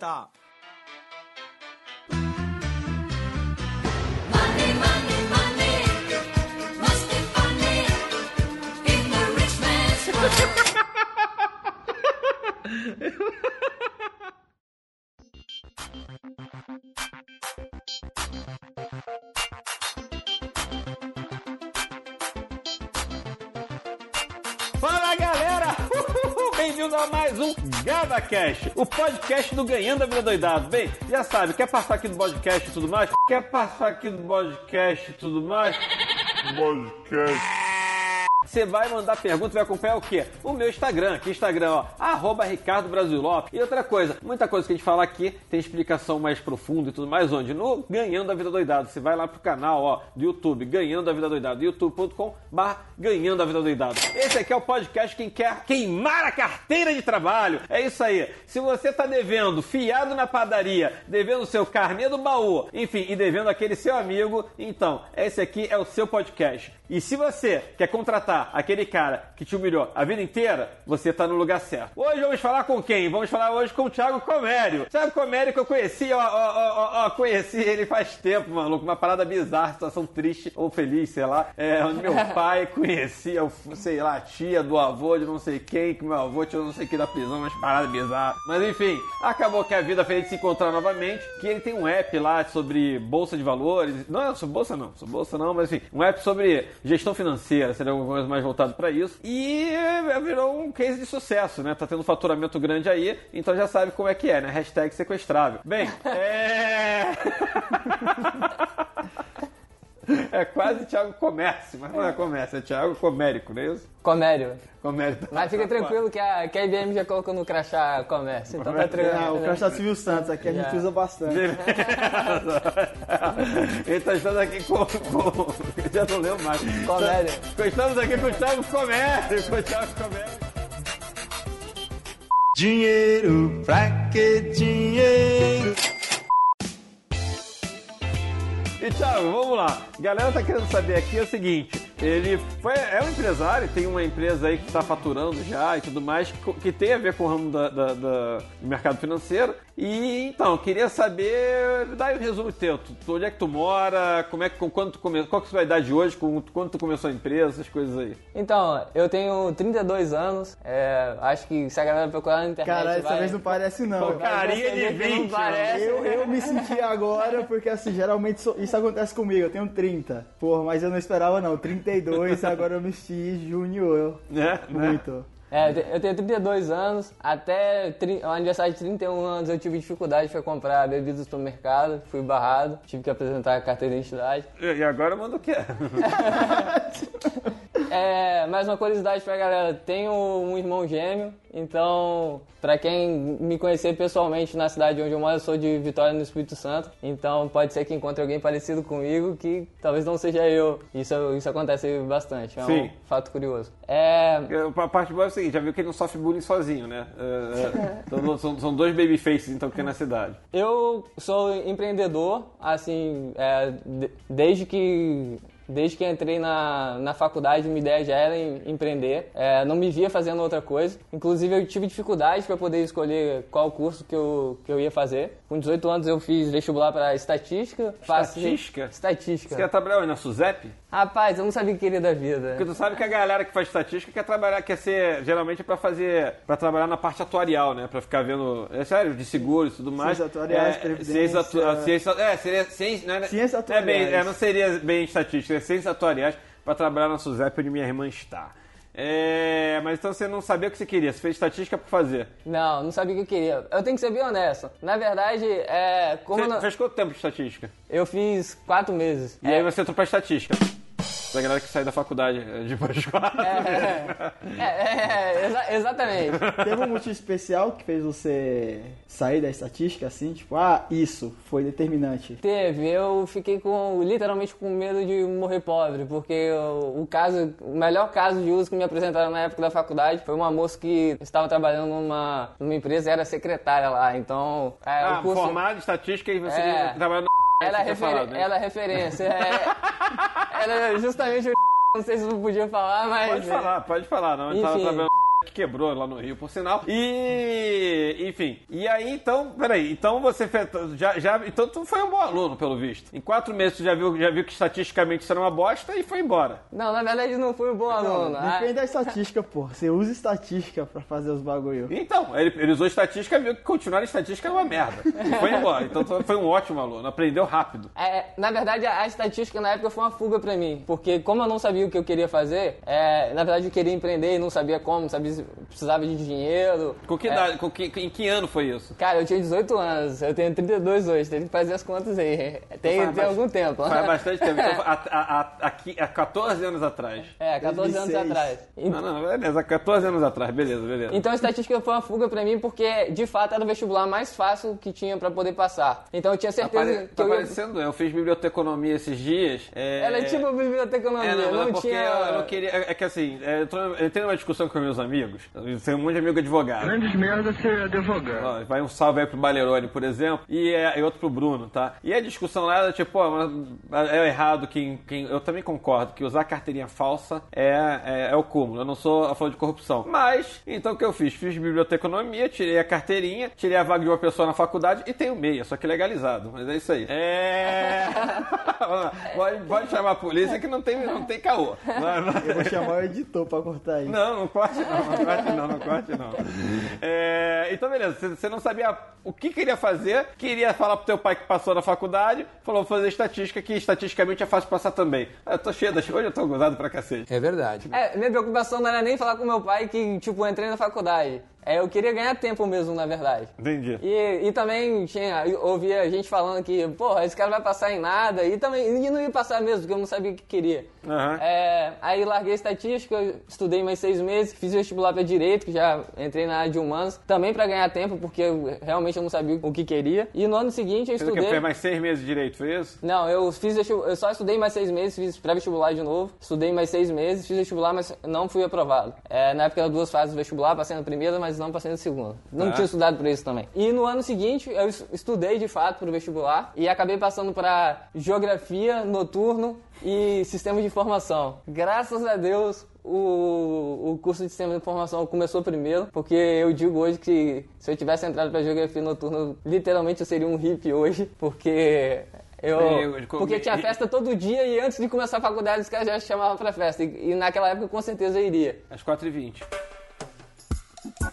stop. O podcast do Ganhando a Vida Doidado. Bem, já sabe, quer passar aqui do podcast e tudo mais? Quer passar aqui do podcast e tudo mais? Podcast. Você vai mandar pergunta, vai acompanhar o quê? O meu Instagram, que Instagram, ó, arroba Ricardo Brasil Lopes. E outra coisa, muita coisa que a gente fala aqui tem explicação mais profunda e tudo mais, onde? No Ganhando a Vida Doidado. Você vai lá pro canal, ó, do YouTube, Ganhando a Vida Doidado, youtube.com barra Ganhando a Vida Doidado. Esse aqui é o podcast quem quer queimar a carteira de trabalho. É isso aí. Se você tá devendo fiado na padaria, devendo seu carnê do baú, enfim, e devendo aquele seu amigo, então, esse aqui é o seu podcast. E se você quer contratar aquele cara que te humilhou a vida inteira, você tá no lugar certo. Hoje vamos falar com quem? Vamos falar hoje com o Thiago Comério. Thiago Comério que eu conheci, ó, ó, ó, ó, ó, conheci ele faz tempo, maluco. Uma parada bizarra, situação triste ou feliz, sei lá. É, onde meu pai conhecia, sei lá, a tia do avô de não sei quem, que meu avô tinha não sei o que da prisão, umas paradas bizarras. Mas enfim, acabou que a vida fez ele se encontrar novamente, que ele tem um app lá sobre bolsa de valores. Não é sobre bolsa não, sobre bolsa não, mas enfim, um app sobre gestão financeira, seria alguma coisa mais voltado para isso. E virou um case de sucesso, né? Tá tendo um faturamento grande aí, então já sabe como é que é, né? Hashtag sequestrável. Bem, é. É quase Thiago Comércio, mas não é comércio, é Thiago Comérico, não é isso? Comério. Comércio. Mas fica tranquilo que a, que a IBM já colocou no crachá comércio, então tá tranquilo. Ah, o crachá Silvio Santos aqui a gente Já. usa bastante. Ele tá estando aqui com. com... Já não leu mais. Comério. Estamos aqui com o Thiago Comércio, com o Thiago Comércio. Dinheiro, pra que dinheiro? E Thiago, vamos lá. Galera tá querendo saber aqui é o seguinte. Ele foi, é um empresário, tem uma empresa aí que está faturando já e tudo mais, que, que tem a ver com o ramo da, da- da- do mercado financeiro. E então, queria saber, dá aí um resumo teu. Tu, tu- onde é que tu mora? Como é que, com, quando tu come, qual que é a sua idade hoje? Com, quando tu começou a empresa? Essas coisas aí. Então, eu tenho 32 anos, é, acho que se a galera procurar na internet Cara, dessa vai... vez não parece não. Pô, carinha de Você vê que não 20, parece. Eu, eu me senti agora, porque assim, geralmente isso- isso acontece comigo. Eu tenho 30. Porra, mas eu não esperava não. 32, agora eu me senti júnior. Né? Né? Muito. É, eu te- eu tenho 32 anos, até o aniversário de 31 anos eu tive dificuldade para comprar bebidas no supermercado, fui barrado, tive que apresentar a carteira de identidade. E e agora manda o quê? É, mais uma curiosidade pra galera, tenho um irmão gêmeo, então, pra quem me conhecer pessoalmente na cidade onde eu moro, eu sou de Vitória no Espírito Santo, então pode ser que encontre alguém parecido comigo que talvez não seja eu. Isso, isso acontece bastante, é Sim. um fato curioso. É, A parte boa é o seguinte, já viu que ele não sofre bullying sozinho, né? É, é, então, são, são dois babyfaces então aqui na cidade. Eu sou empreendedor, assim, é, de- desde que desde que entrei na, na faculdade, minha ideia já era em- empreender. É, não me via fazendo outra coisa. Inclusive, eu tive dificuldade para poder escolher qual curso que eu, que eu ia fazer. Com 18 anos, eu fiz vestibular para estatística. Passei- Estatística? Estatística. Você quer trabalhar onde? Na SUSEP? Rapaz, eu não sabia o que queria da vida. Porque tu sabe que a galera que faz estatística quer trabalhar, quer ser, geralmente é pra fazer, pra trabalhar na parte atuarial, né? Pra ficar vendo, é sério, de seguros e tudo mais. Ciências atuariais, é, previdência. ciência, atu- ciência, é, seria ciência, não é, Ciências não é bem, atuariais. é, não seria bem estatística, é ciências atuariais pra trabalhar na SUSEP onde minha irmã está. É, mas então você não sabia o que você queria, você fez estatística por fazer. Não, não sabia o que eu queria. Eu tenho que ser bem honesto. Na verdade, é, como Você não- fez quanto tempo de estatística? eu fiz quatro meses. E aí você entrou pra estatística. Da galera que sai da faculdade é, de pós-quatro. É, é, é, exa- exatamente. Teve um motivo especial que fez você sair da estatística, assim? Tipo, ah, isso foi determinante. Teve, eu fiquei com literalmente com medo de morrer pobre, porque o, o caso, o melhor caso de uso que me apresentaram na época da faculdade foi uma moça que estava trabalhando numa, numa empresa e era secretária lá, então é, Ah, curso formado em estatística e você É. trabalha ela é, tinha referen- falado, né? ela é referência, é, era justamente o não sei se eu podia falar, mas Pode falar, pode falar, não. Ele tava Enfim. trabalhando que quebrou lá no Rio, por sinal. E, enfim. E aí, então, peraí. Então você fez, já, já, então tu foi um bom aluno, pelo visto. Em quatro meses tu já viu, já viu que estatisticamente isso era uma bosta e foi embora. Não, na verdade não fui um bom aluno. Ah, Depende da estatística, pô. Você usa estatística pra fazer os bagulho. Então, ele, ele usou estatística e viu que continuar em estatística era uma merda. E foi embora. Então tu foi um ótimo aluno, aprendeu rápido. É, na verdade, a, a estatística na época foi uma fuga pra mim. Porque como eu não sabia o que eu queria fazer, é, na verdade eu queria empreender e não sabia como, não sabia precisava de dinheiro. Com que É, idade, com que, em que ano foi isso? Cara, eu tinha 18 anos, eu tenho 32 hoje, tem que fazer as contas aí. Tem, Faz tem algum tempo. Faz bastante tempo. Então, há, há, há, aqui- há 14 anos atrás. É, 14 anos 2006. atrás. Não, não, beleza, há 14 anos atrás, beleza, beleza. Então a estatística foi uma fuga pra mim porque, de fato, era o vestibular mais fácil que tinha pra poder passar. Então eu tinha certeza pare- que tá eu ia... parecendo, eu fiz biblioteconomia esses dias. É, Ela é tipo biblioteconomia, É, não, não, é porque tinha... eu não queria. É, é que assim, é, eu, tô, eu entrei numa discussão com meus amigos. Eu tenho um monte de amigo advogado. Grandes merda ser advogado. Ó, Vai um salve aí pro Balerone, por exemplo, e, é, e outro pro Bruno, tá? E a discussão lá era tipo, pô, mas é errado quem, quem. Eu também concordo que usar carteirinha falsa é, é, é o cúmulo. Eu não sou a favor de corrupção. Mas, então o que eu fiz? Fiz biblioteconomia, tirei a carteirinha, tirei a vaga de uma pessoa na faculdade e tenho meia, só que legalizado. Mas é isso aí. É. pode, pode chamar a polícia que não tem, não tem caô. Eu vou chamar o editor pra cortar isso. Não, não corte não, não corte não, não corte não. É, então, beleza, você- você não sabia o que queria fazer, queria falar pro teu pai que passou na faculdade, falou, vou fazer estatística, que estatisticamente é fácil passar também. Ah, Eu tô cheio das... Hoje eu tô gozado pra cacete. É verdade. É, minha preocupação não era nem falar com meu pai que, tipo, eu entrei na faculdade. É, eu queria ganhar tempo mesmo, na verdade. Entendi. E, e também tinha, ouvia gente falando que, porra, esse cara vai passar em nada. E também e não ia passar mesmo, porque eu não sabia o que queria. Aham. É, aí larguei estatística, estudei mais seis meses, fiz vestibular para direito, que já entrei na área de humanos, também para ganhar tempo, porque eu, realmente eu não sabia o que queria. E no ano seguinte eu estudei. Fez mais seis meses de direito, foi isso? Não, eu fiz eu só estudei mais seis meses, fiz pré-vestibular de novo, estudei mais seis meses, fiz vestibular, mas não fui aprovado. É, na época eram duas fases do vestibular, passei na primeira, mas não passei na segunda. Não Tá. tinha estudado por isso também. E no ano seguinte eu es- estudei de fato pro vestibular e acabei passando para geografia, noturno e sistema de informação. Graças a Deus o, o curso de sistema de informação começou primeiro, porque eu digo hoje que se eu tivesse entrado para geografia noturna, literalmente eu seria um hippie hoje, porque eu, Eu- porque tinha festa todo dia e antes de começar a faculdade os caras já chamavam pra festa. E, e naquela época com certeza eu iria. Às 4h20.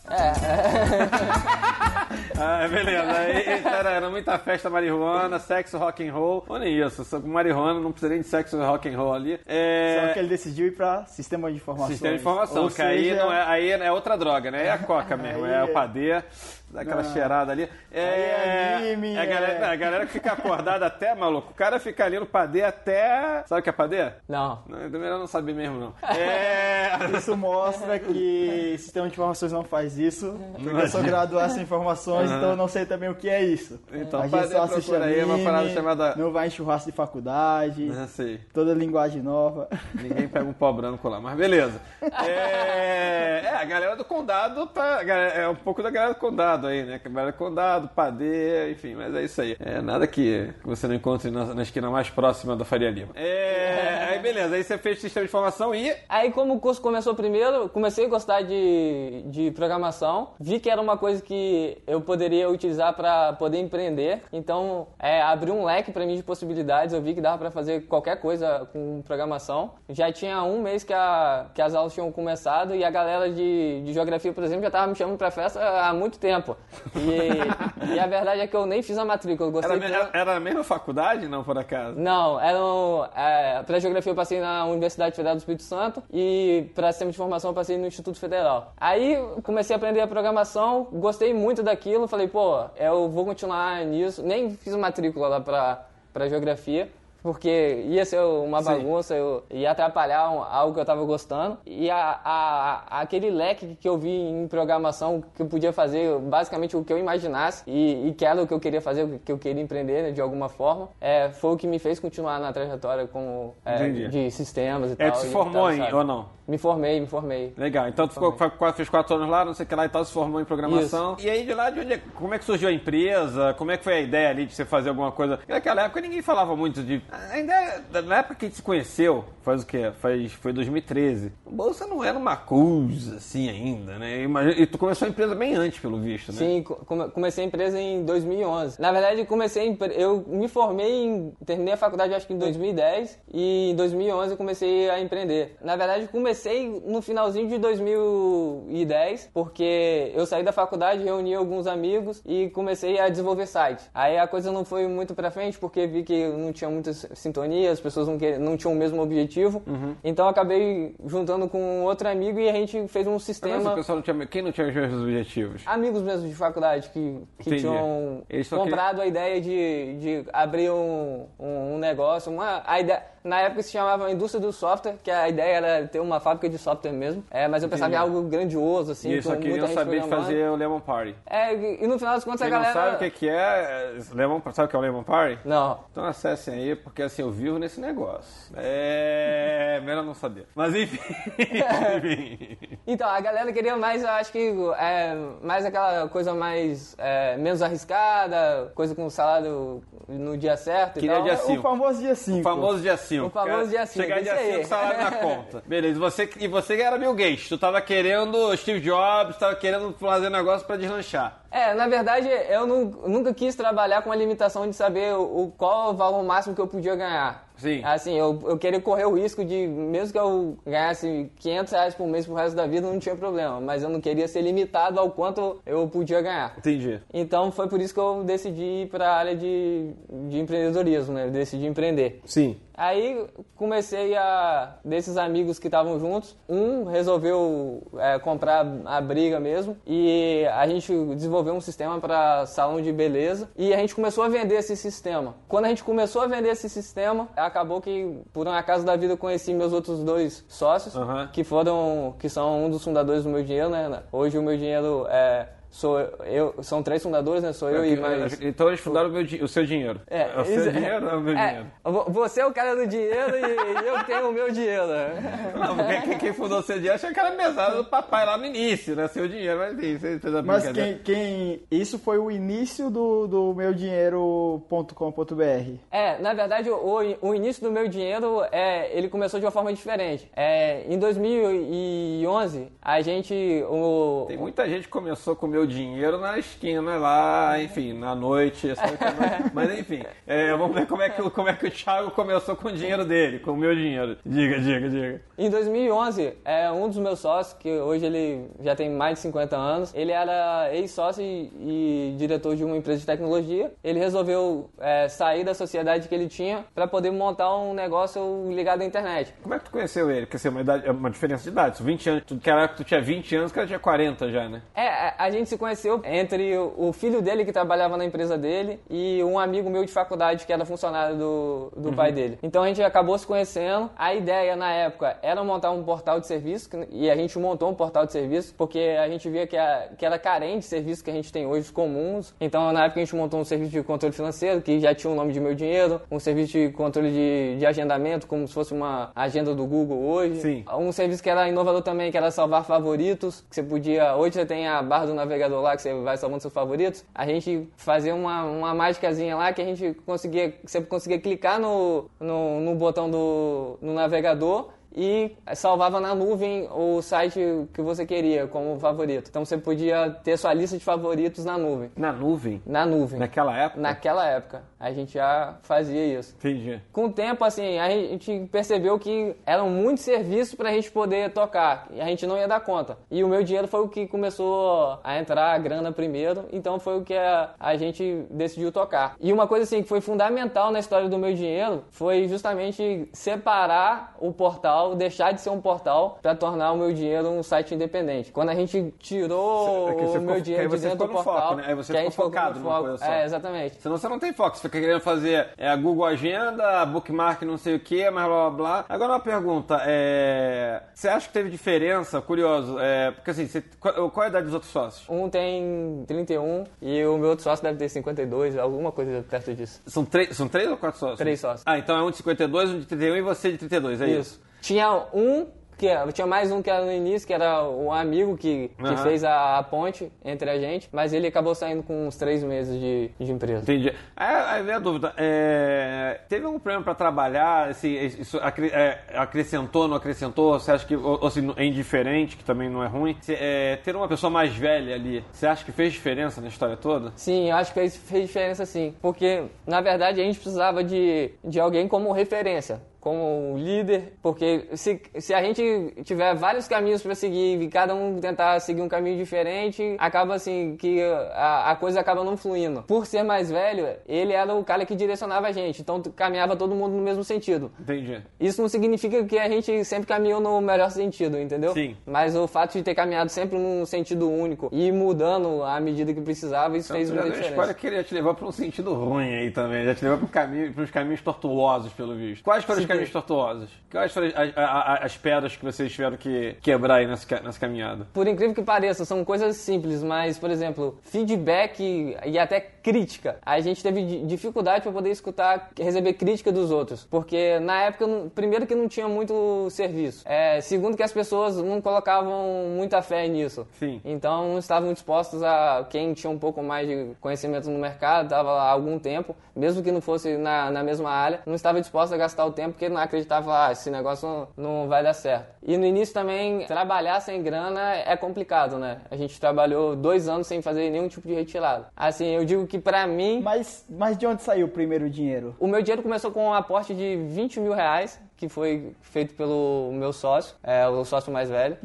É, Ah, beleza. Aí, era, era muita festa marihuana, sexo, rock and roll. Nem isso, só com marihuana, não precisa nem de sexo e rock and roll ali. É... Só que ele decidiu ir pra sistema de informações. Sistema de informação, Ou que aí, seja, não é, aí é outra droga, né? É a coca mesmo, Aí é o é- padê, dá aquela Não. cheirada ali. É, é anime, é a, galera, é- a galera que fica acordada até, maluco, o cara fica ali no padê até... Sabe o que é padê? não. Não, é melhor não saber mesmo, não. É... Isso mostra que sistema de informações não faz isso. Porque eu sou graduado em informações, então eu não sei também o que é isso. Então, a gente só assiste aí, uma parada chamada- Não vai em churrasco de faculdade, Não sei. toda linguagem nova. Ninguém pega um pau branco lá, mas beleza. É, é, a galera do condado tá. É um pouco da galera do condado aí, né? A galera do condado, padê, enfim, mas é isso aí. É nada que você não encontre na, na esquina mais próxima da Faria Lima. É, aí beleza, aí você fez sistema de informação e. Aí, como o curso começou primeiro, comecei a gostar de, de programação. Vi que era uma coisa que eu poderia utilizar para poder empreender. Então, é, abriu um leque para mim de possibilidades. Eu vi que dava para fazer qualquer coisa com programação. Já tinha um mês que, a, que as aulas tinham começado e a galera de, de geografia, por exemplo, já tava me chamando para festa há muito tempo. E, e a verdade é que eu nem fiz a matrícula. Eu gostei Era, tanto- era, era a mesma faculdade, não, por acaso? não, eram. É, para geografia eu passei na Universidade Federal do Espírito Santo e para sistema de informação eu passei no Instituto Federal. Aí comecei a aprender a programação, gostei muito daquilo, falei, pô, eu vou continuar nisso. Nem fiz matrícula lá para para geografia. Porque ia ser uma bagunça, eu ia atrapalhar um- algo que eu tava gostando. E a, a- aquele leque que eu vi em programação, que eu podia fazer basicamente o que eu imaginasse, e, e que era o que eu queria fazer, o que eu queria empreender né, de alguma forma, é, foi o que me fez continuar na trajetória como, é, de sistemas e tal. É, se formou tal, em, ou não? Me formei, me formei. Legal, então tu ficou, quatro- fez quatro anos lá, não sei o que lá e tal, se formou em programação. E aí de lá, de onde é, como é que surgiu a empresa? Como é que foi a ideia ali de você fazer alguma coisa? Porque naquela época ninguém falava muito de... Ainda, na época que a gente se conheceu, faz o quê? Faz, foi 2013. O Bolsa não era uma coisa assim ainda, né? E tu começou a empresa bem antes, pelo visto, né? Sim, co- come- comecei a empresa em 2011. Na verdade, comecei eu me formei, em, terminei a faculdade acho que em 2010 e em 2011 eu comecei a empreender. Na verdade, comecei no finalzinho de 2010, porque eu saí da faculdade, reuni alguns amigos e comecei a desenvolver site. Aí a coisa não foi muito pra frente porque vi que não tinha muitas sintonias, as pessoas não, que- não tinham o mesmo objetivo. Então eu acabei juntando com outro amigo e a gente fez um Mas sistema o pessoal não tinha, quem não tinha os mesmos objetivos? amigos mesmo de faculdade que, que tinham comprado a ideia de, de abrir um, um, um negócio. Uma, a ideia, na época se chamava indústria do software, que a ideia era ter uma fábrica de software mesmo. É, mas eu pensava em Entendi. algo grandioso, assim, e muita queriam gente saber de fazer o Lemon Party. É, e e no final das contas Quem a galera... não sabe o que que é, é Lemon, sabe o que é o Lemon Party? Não. Então acessem aí, porque assim, eu vivo nesse negócio. É. Melhor não saber. Mas enfim. enfim. Então, a galera queria mais, eu acho que, é, mais aquela coisa mais, é, menos arriscada, coisa com salário no dia certo e Queria tal. dia O cinco. famoso dia 5. O famoso dia 5. O famoso dia cinco, Chegar dia isso aí. 5, salário na conta. Beleza, e você, e você era Bill Gates. Tu tava querendo Steve Jobs, tava querendo fazer negócio pra deslanchar. É, na verdade, eu nu- nunca quis trabalhar com a limitação de saber o, o- qual o valor máximo que eu podia ganhar. Sim. Assim, eu, eu queria correr o risco de, mesmo que eu ganhasse 500 reais por mês pro resto da vida, não tinha problema. Mas eu não queria ser limitado ao quanto eu podia ganhar. Entendi. Então foi por isso que eu decidi ir para a área de, de empreendedorismo, né? Eu decidi empreender. Sim. Aí comecei a. Desses amigos que estavam juntos, um resolveu é, comprar a briga mesmo e a gente desenvolveu um sistema para salão de beleza e a gente começou a vender esse sistema. Quando a gente começou a vender esse sistema, acabou que, por um acaso da vida, eu conheci meus outros dois sócios, Aham. que foram. que são um dos fundadores do meu dinheiro, né? Hoje o meu dinheiro é. Sou eu, são três fundadores, né? Sou eu e mais. Então eles fundaram o, meu o seu dinheiro. o seu isso- dinheiro ou é o meu é, dinheiro? vo- Você é o cara do dinheiro e, eu tenho o meu dinheiro. Não, porque quem, quem fundou o seu dinheiro achou que era mesada do papai lá no início, né? Seu dinheiro, mas enfim, você fez a Mas quem, quem. Isso foi o início do, do meu dinheiro.com.br. É, na verdade, o, o início do meu dinheiro, é, ele começou de uma forma diferente. É, em 2011, a gente... O, Tem muita gente que começou com o meu dinheiro na esquina lá, enfim, na noite. Mas enfim, é, vamos ver como é, que, o- como é que o Thiago começou com o dinheiro dele, com o meu dinheiro. Diga, diga, diga. Em 2011, é, um dos meus sócios, que hoje ele já tem mais de 50 anos, ele era ex-sócio e, e diretor de uma empresa de tecnologia. Ele resolveu é, sair da sociedade que ele tinha para poder montar um negócio ligado à internet. Como é que tu conheceu ele? Porque assim, é uma, idade, é uma diferença de idade. 20 anos, tu, caraca, tu tinha 20 anos, o cara tinha 40 já, né? É, a- a gente se conheceu entre o filho dele que trabalhava na empresa dele e um amigo meu de faculdade que era funcionário do, do pai dele. Então a gente acabou se conhecendo. A ideia na época era montar um portal de serviço e a gente montou um portal de serviço porque a gente via que, a- que era carente de serviços que a gente tem hoje comuns. Então na época a gente montou um serviço de controle financeiro que já tinha o nome de meu dinheiro, um serviço de controle de, de agendamento como se fosse uma agenda do Google hoje. Sim. Um serviço que era inovador também, que era salvar favoritos, que você podia. Hoje você tem a barra do navegador lá, que você vai salvando seus favoritos. A gente fazia uma, uma mágicazinha lá que a gente conseguia. Você conseguia clicar no, no, no botão do no navegador e salvava na nuvem o site que você queria como favorito. Então você podia ter sua lista de favoritos na nuvem. Na nuvem. Na nuvem. Naquela época? Naquela época. A gente já fazia isso. Entendi. Com o tempo, assim, a gente percebeu que eram muitos serviços pra gente poder tocar e a gente não ia dar conta. E o meu dinheiro foi o que começou a entrar a grana primeiro, então foi o que a, a gente decidiu tocar. E uma coisa assim que foi fundamental na história do meu dinheiro foi justamente separar o portal, deixar de ser um portal pra tornar o meu dinheiro um site independente. Quando a gente tirou É você o meu ficou- dinheiro aí de dentro do portal, foco, né? Aí você ficou focado numa coisa só. É, exatamente. Senão você não tem foco. Você fica querendo fazer é, a Google Agenda, a Bookmark não sei o que, mas blá blá blá. Agora uma pergunta. É... Você acha que teve diferença? Curioso. É... Porque assim, você... qual é a idade dos outros sócios? Um tem 31 e o meu outro sócio deve ter 52, alguma coisa perto disso. São, três são três ou quatro sócios? Três sócios. Ah, então é um de 52, um de 31 e você de 32, é isso? Tinha um que tinha mais um que era no início, que era um amigo que, que Aham. fez a, a ponte entre a gente, mas ele acabou saindo com uns três meses de, de empresa. Entendi. Aí, aí vem a dúvida. é, teve algum problema pra trabalhar? Se isso acre- é, acrescentou, não acrescentou? Você acha que ou, ou se é indiferente, que também não é ruim? Se, é, ter uma pessoa mais velha ali, você acha que fez diferença na história toda? Sim, eu acho que fez, fez diferença sim. Porque, na verdade, a gente precisava de, de alguém como referência. Como líder, porque se, se a gente tiver vários caminhos para seguir e cada um tentar seguir um caminho diferente, acaba assim que a, a coisa acaba não fluindo. Por ser mais velho, ele era o cara que direcionava a gente, então caminhava todo mundo no mesmo sentido. Entendi. Isso não significa que a gente sempre caminhou no melhor sentido, entendeu? Sim. Mas o fato de ter caminhado sempre num sentido único e mudando à medida que precisava, isso fez Então, já muita diferença. spoiler que ele ia te levar pra um sentido ruim aí também. Já te levou pro caminho, pros caminhos tortuosos, pelo visto. Quais foram os Sim. Caminhos tortuosos? Quais foram as, a- a- as pedras que vocês tiveram que quebrar aí nessa, nessa caminhada? Por incrível que pareça, são coisas simples, mas, por exemplo, feedback e até crítica. A gente teve di- dificuldade para poder escutar, receber crítica dos outros. Porque na época, primeiro que não tinha muito serviço. É, segundo que as pessoas não colocavam muita fé nisso. Sim. Então não estavam dispostos a quem tinha um pouco mais de conhecimento no mercado, estava há algum tempo, mesmo que não fosse na, na mesma área, não estava disposto a gastar o tempo porque não acreditava, ah, esse negócio não, não vai dar certo. E no início também, trabalhar sem grana é complicado, né? A gente trabalhou dois anos sem fazer nenhum tipo de retirada. Assim, eu digo que pra mim, Mas, mas de onde saiu o primeiro dinheiro? o meu dinheiro começou com um aporte de 20 mil reais, que foi feito pelo meu sócio, é, o sócio mais velho.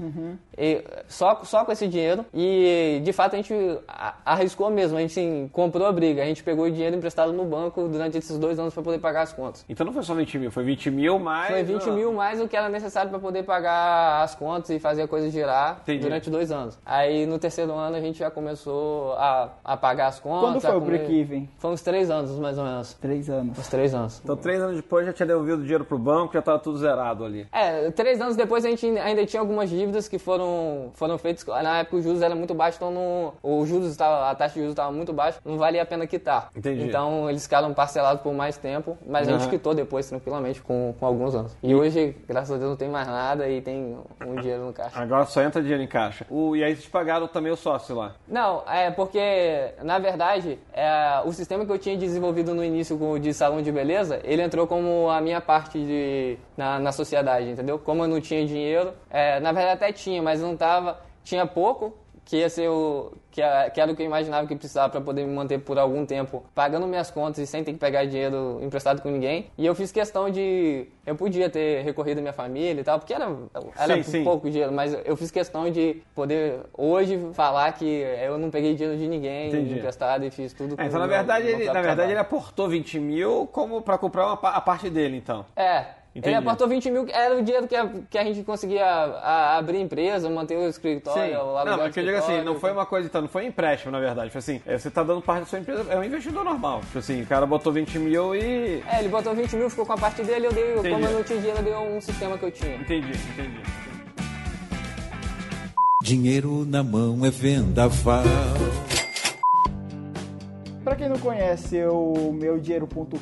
E só, só com esse dinheiro. E de fato a gente arriscou mesmo. A gente assim, comprou a briga. A gente pegou o dinheiro emprestado no banco durante esses dois anos para poder pagar as contas. Então não foi só 20 mil, foi 20 mil mais. Foi 20 ah, mil mais o que era necessário para poder pagar as contas e fazer a coisa girar Entendi. durante dois anos. Aí no terceiro ano a gente já começou a, a pagar as contas. Quando foi o break-even? Foi uns três anos, mais ou menos. Três anos. Uns três anos. Então três anos depois já tinha devolvido o dinheiro pro banco, já tava tudo zerado ali. É, três anos depois a gente ainda tinha algumas dívidas que foram, foram feitas. Na época o juros era muito baixo, então não, o juros estava, a taxa de juros estava muito baixa, não valia a pena quitar. Entendi. Então eles ficaram parcelados por mais tempo, mas a gente quitou depois tranquilamente com, com alguns anos. E hoje, graças a Deus, não tem mais nada e tem um dinheiro no caixa. Agora só entra dinheiro em caixa. O, e aí vocês pagaram também o sócio lá. Não, é porque, na verdade, é, o sistema que eu tinha desenvolvido no início de salão de beleza, ele entrou como a minha parte de, na, na sociedade, entendeu? Como eu não tinha dinheiro, é, na verdade até tinha, mas não tava, tinha pouco, que ia ser o que, era- o que eu imaginava que precisava para poder me manter por algum tempo pagando minhas contas e sem ter que pegar dinheiro emprestado com ninguém. E eu fiz questão de eu podia ter recorrido à minha família e tal, porque era era Sim, sim. pouco dinheiro, mas eu fiz questão de poder hoje falar que eu não peguei dinheiro de ninguém Entendi. emprestado e fiz tudo É, então na o meu- verdade, meu ele, na verdade ele aportou 20 mil como pra comprar uma, a parte dele, então. É. Entendi. Ele aportou 20 mil, era o dinheiro que a, que a gente conseguia a- abrir empresa, manter o escritório, Sim. o aluguel Não, mas que eu digo assim, não foi uma coisa, então, não foi um empréstimo, na verdade. Foi assim, é, você tá dando parte da sua empresa, é um investidor normal. Tipo assim, o cara botou 20 mil e. É, ele botou 20 mil, ficou com a parte dele, eu dei, Entendi. como eu não tinha dinheiro, eu dei um sistema que eu tinha. Entendi, entendi. Dinheiro na mão é vendaval. Quem não conhece o meudinheiro.com.br,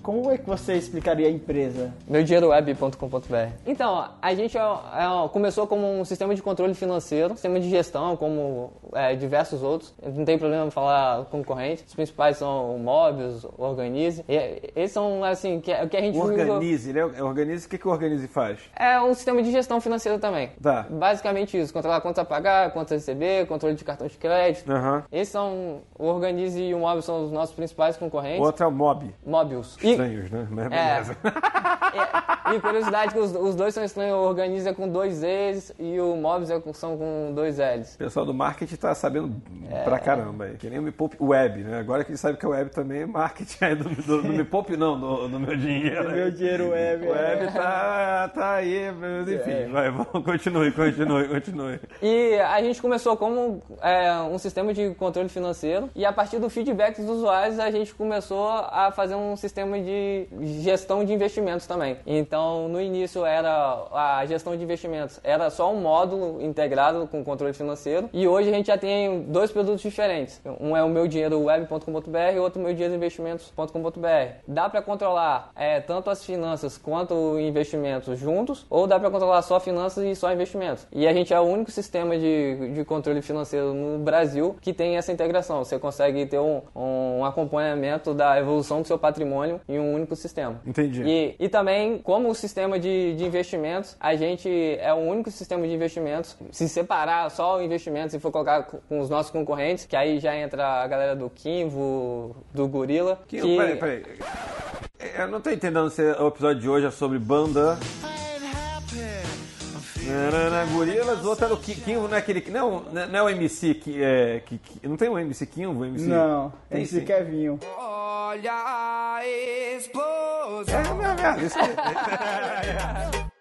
como é que você explicaria a empresa? Meudinheiroweb.com.br. Então, a gente é- é- começou como um sistema de controle financeiro, sistema de gestão, como é, diversos outros. Não tem problema falar concorrente. Os principais são o Mobius, o Organize. E, eles são, assim, que, o que a gente Organize, né? O Organize, o que, que o Organize faz? É um sistema de gestão financeira também. Tá. Basicamente isso, controlar contas a pagar, contas a receber, controle de cartão de crédito. Aham. Esses são, o Organize e o Mobius são os nossos principais concorrentes. O outro é o Mob. Mobius. E, Estranhos, né? Mas É. beleza. e, e curiosidade que os, os dois são estranhos, o Organize é com dois E's e o Mobius é com- são com dois L's. O pessoal do marketing tá sabendo É. pra caramba aí. Que nem o Me Poupe Web, né? Agora que ele sabe que a web também é marketing aí do, do, do Me Poupe, não, do, do meu dinheiro. aí. Meu dinheiro web. O web tá, tá aí, mas enfim, É. vai, vamos, continue, continue, continue. E a gente começou como é, um sistema de controle financeiro e a partir partir do feedback dos usuários, a gente começou a fazer um sistema de gestão de investimentos também. Então, no início era a gestão de investimentos, era só um módulo integrado com controle financeiro, e hoje a gente já tem dois produtos diferentes. Um é o meu dinheiro web.com.br e outro meu dinheiro investimentos.com.br. Dá para controlar é, tanto as finanças quanto investimentos juntos, ou dá para controlar só finanças e só investimentos. E a gente é o único sistema de, de controle financeiro no Brasil que tem essa integração. Você consegue ter um, um acompanhamento da evolução do seu patrimônio em um único sistema. Entendi. E, e também, como o sistema de, de investimentos, a gente é o único sistema de investimentos. Se separar só o investimento e for colocar co- com os nossos concorrentes, que aí já entra a galera do Kimvo, do Gorila. Que, Peraí, peraí. Eu não tô entendendo se o episódio de hoje é sobre banda. Nanana, Gorilas, o outro era o Ki- Kimvo, não é aquele. Não, não é o MC que. É, que, que- não tem o MC Kimvo? O MC... Não, Tem esse sim. Kevinho. Olha a explosão. É, não, é, é,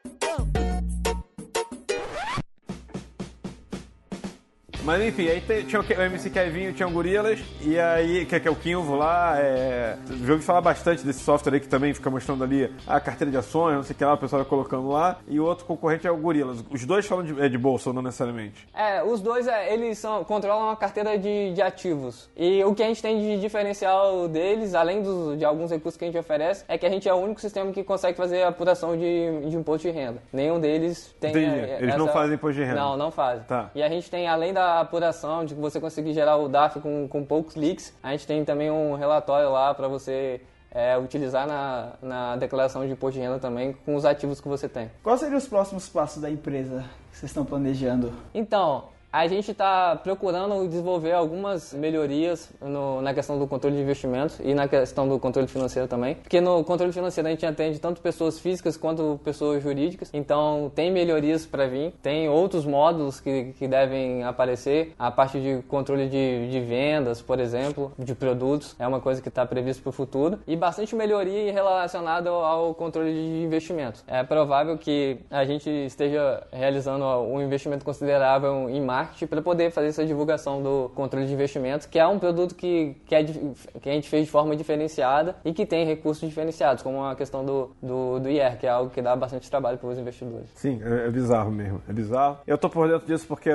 Mas enfim, aí tinha o MC Kevinho, tinha o Gorilas, e aí, que, que é o Kimvo lá, é... já ouvi falar bastante desse software aí que também fica mostrando ali a carteira de ações, não sei o que lá, o pessoal vai colocando lá, e o outro concorrente é o Gorilas. Os dois falam de, é de bolsa, não necessariamente. É, os dois, é, eles são, controlam uma carteira de, de ativos. E o que a gente tem de diferencial deles, além dos, de alguns recursos que a gente oferece, é que a gente é o único sistema que consegue fazer apuração de, de imposto de renda. Nenhum deles tem... Entendi. é, Eles não essa- fazem imposto de renda. Não, não fazem. Tá. E a gente tem, além da apuração, de você conseguir gerar o DAF com, com poucos cliques, a gente tem também um relatório lá para você... é, utilizar na, na declaração de imposto de renda também com os ativos que você tem. Quais seriam os próximos passos da empresa que vocês estão planejando? Então, a gente está procurando desenvolver algumas melhorias no- na questão do controle de investimentos e na questão do controle financeiro também. Porque no controle financeiro a gente atende tanto pessoas físicas quanto pessoas jurídicas. Então, tem melhorias para vir. Tem outros módulos que, que devem aparecer. A parte de controle de, de vendas, por exemplo, de produtos, é uma coisa que está prevista para o futuro. E bastante melhoria relacionada ao, controle de investimentos. É provável que a gente esteja realizando um investimento considerável em marketing para poder fazer essa divulgação do controle de investimentos, que é um produto que, que, é que a gente fez de forma diferenciada e que tem recursos diferenciados, como a questão do, do, do IR, que é algo que dá bastante trabalho para os investidores. Sim, é, é bizarro mesmo, é bizarro. Eu tô por dentro disso porque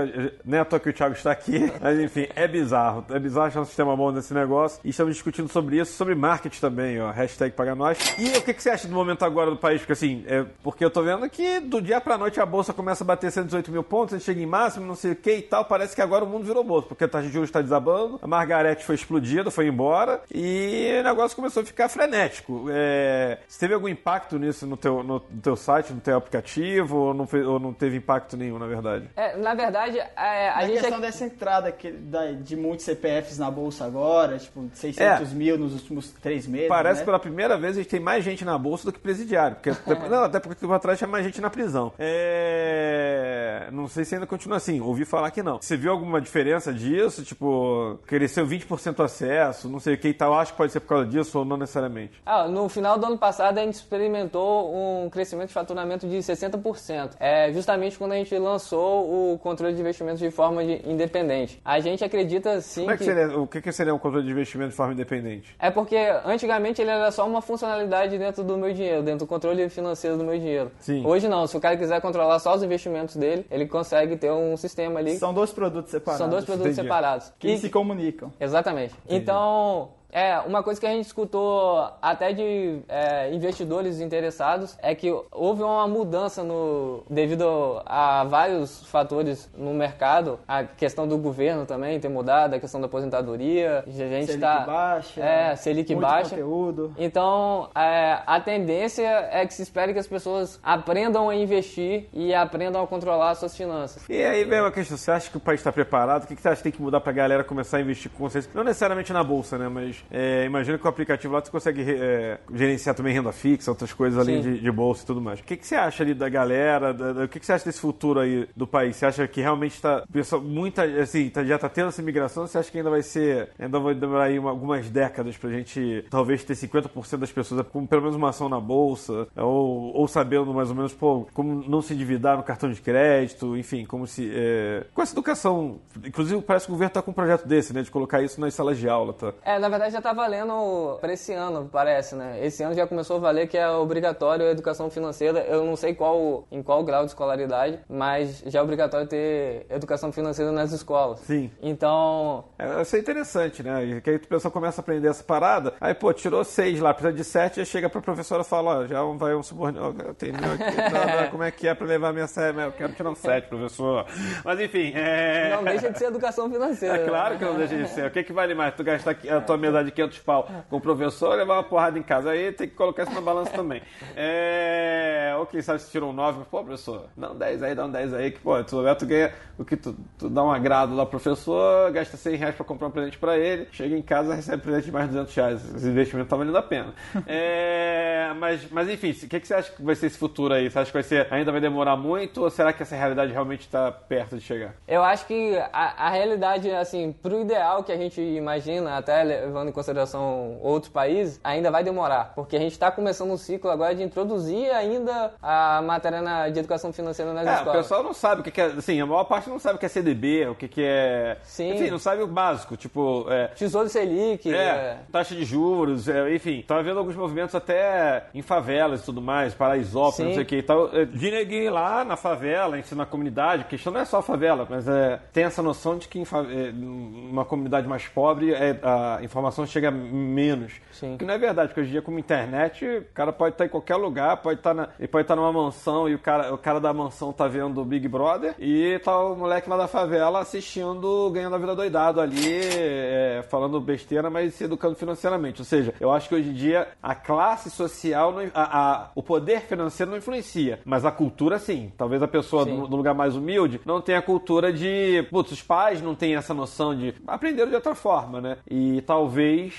nem à toa que o Thiago está aqui, mas enfim, é bizarro. É bizarro achar um sistema bom nesse negócio. E estamos discutindo sobre isso, sobre marketing também, ó. Hashtag paga nós. E o que, que você acha do momento agora do país? Porque assim, é, porque eu tô vendo que do dia pra noite a bolsa começa a bater 118 mil pontos, a gente chega em máximo, não sei o que e tal. Parece que agora o mundo virou bolsa, porque a taxa de juros está desabando, a Margarete foi explodida, foi embora, e o negócio começou a ficar frenético. É, você teve algum impacto nisso no teu, no, no teu site, no teu aplicativo, ou não, ou não teve impacto nenhum, na verdade? É, na verdade, é, a A gente... questão dessa entrada que- da- de muitos CPFs na bolsa agora, tipo, 600 É. mil nos últimos três meses, Parece né? que pela primeira vez a gente tem mais gente na bolsa do que presidiário. Porque, não, até porque tempo atrás tinha mais gente na prisão. É, Não sei se ainda continua assim. Ouvi falar que não. Você viu alguma diferença disso? Tipo, cresceu 20% o acesso, não sei o que e tal. Acho que pode ser por causa disso ou não necessariamente. Ah, no final do ano passado a gente experimentou um crescimento de faturamento de 60%. É justamente quando a gente lançou o controle de investimentos de forma de- independente. A gente acredita sim Como é que seria, o que, que seria um controle de investimento de forma independente? É porque antigamente ele era só uma funcionalidade dentro do meu dinheiro, dentro do controle financeiro do meu dinheiro. Sim. Hoje não, se o cara quiser controlar só os investimentos dele, ele consegue ter um sistema ali. São dois produtos separados. São dois produtos Entendi. separados. que E- se comunicam. Exatamente. Então, é, uma coisa que a gente escutou até de é, investidores interessados é que houve uma mudança no devido a vários fatores no mercado, a questão do governo também ter mudado, a questão da aposentadoria, a gente Selic tá baixa, é, Selic muito baixa. conteúdo. Então, é, a tendência é que se espere que as pessoas aprendam a investir e aprendam a controlar as suas finanças. E aí vem uma questão, você acha que o país está preparado? O que, que você acha que tem que mudar pra galera começar a investir com consciência? Não necessariamente na bolsa, né? Mas É, imagino que o aplicativo lá você consegue é, gerenciar também renda fixa, outras coisas além de, de bolsa e tudo mais. O que, que você acha ali da galera? da- da- o que, que você acha desse futuro aí do país? Você acha que realmente está muita assim tá- já está tendo essa migração? Você acha que ainda vai ser ainda vai demorar aí uma- algumas décadas pra gente talvez ter 50% das pessoas com pelo menos uma ação na bolsa ou, ou sabendo mais ou menos pô, como não se endividar no cartão de crédito, enfim, como se é, com essa educação, inclusive parece que o governo está com um projeto desse, né, de colocar isso nas salas de aula, tá? É, na verdade já tá valendo pra esse ano, parece, né? Esse ano já começou a valer que é obrigatório a educação financeira. Eu não sei qual, em qual grau de escolaridade, mas já é obrigatório ter educação financeira nas escolas. Sim. Então, É, isso é interessante, né? Que aí o pessoal começa a aprender essa parada, aí, pô, tirou seis lá, precisa de sete, aí chega pra professora e fala, ó, já vai um subordinado, eu tenho meu aqui, tá, como é que é pra levar minha sete? Eu quero tirar um sete, professor. Mas enfim, é... não deixa de ser educação financeira. É claro que não deixa de ser. O que, que vale mais? Tu gastar a tua mesa de 500 pau com o professor e levar uma porrada em casa. Aí tem que colocar isso na balança também. É... Ou quem sabe se tirou um 9, pô, professor, dá um 10 aí, dá um 10 aí, que pô, tu, tu ganha o que tu, tu dá um agrado lá pro professor, gasta 100 reais pra comprar um presente pra ele, chega em casa recebe presente de mais de 200 reais. Esse investimento tá valendo a pena. É... Mas, mas enfim, o que, que você acha que vai ser esse futuro aí? Você acha que vai ser, ainda vai demorar muito ou será que essa realidade realmente tá perto de chegar? Eu acho que a, a realidade, assim, pro ideal que a gente imagina, até levando em consideração outros países, ainda vai demorar. Porque a gente está começando um ciclo agora de introduzir ainda a matéria na- de educação financeira nas É, o escolas. pessoal não sabe o que que é. Assim, a maior parte não sabe o que é CDB, o que, que é. Sim. Enfim, não sabe o básico, tipo. É, Tesouro Selic, é, é, taxa de juros, é, enfim. Tava vendo alguns movimentos até em favelas e tudo mais, Paraisópolis, Sim. não sei o que e tal. É, de neguinho lá na favela, ensina na comunidade. A questão não é só a favela, mas é, tem essa noção de que em é, numa comunidade mais pobre é, a informação chega menos. Sim. Que não é verdade, porque hoje em dia, como internet, o cara pode estar em qualquer lugar, pode estar na, ele pode estar numa mansão e o cara, o cara da mansão tá vendo o Big Brother e tá o moleque lá da favela assistindo, ganhando a vida doidado ali, é, falando besteira, mas se educando financeiramente. Ou seja, eu acho que hoje em dia a classe social, não- a- a- o poder financeiro não influencia, mas a cultura sim. Talvez a pessoa do, do lugar mais humilde não tenha a cultura de. Putz, os pais não têm essa noção de. Aprenderam de outra forma, né? E talvez,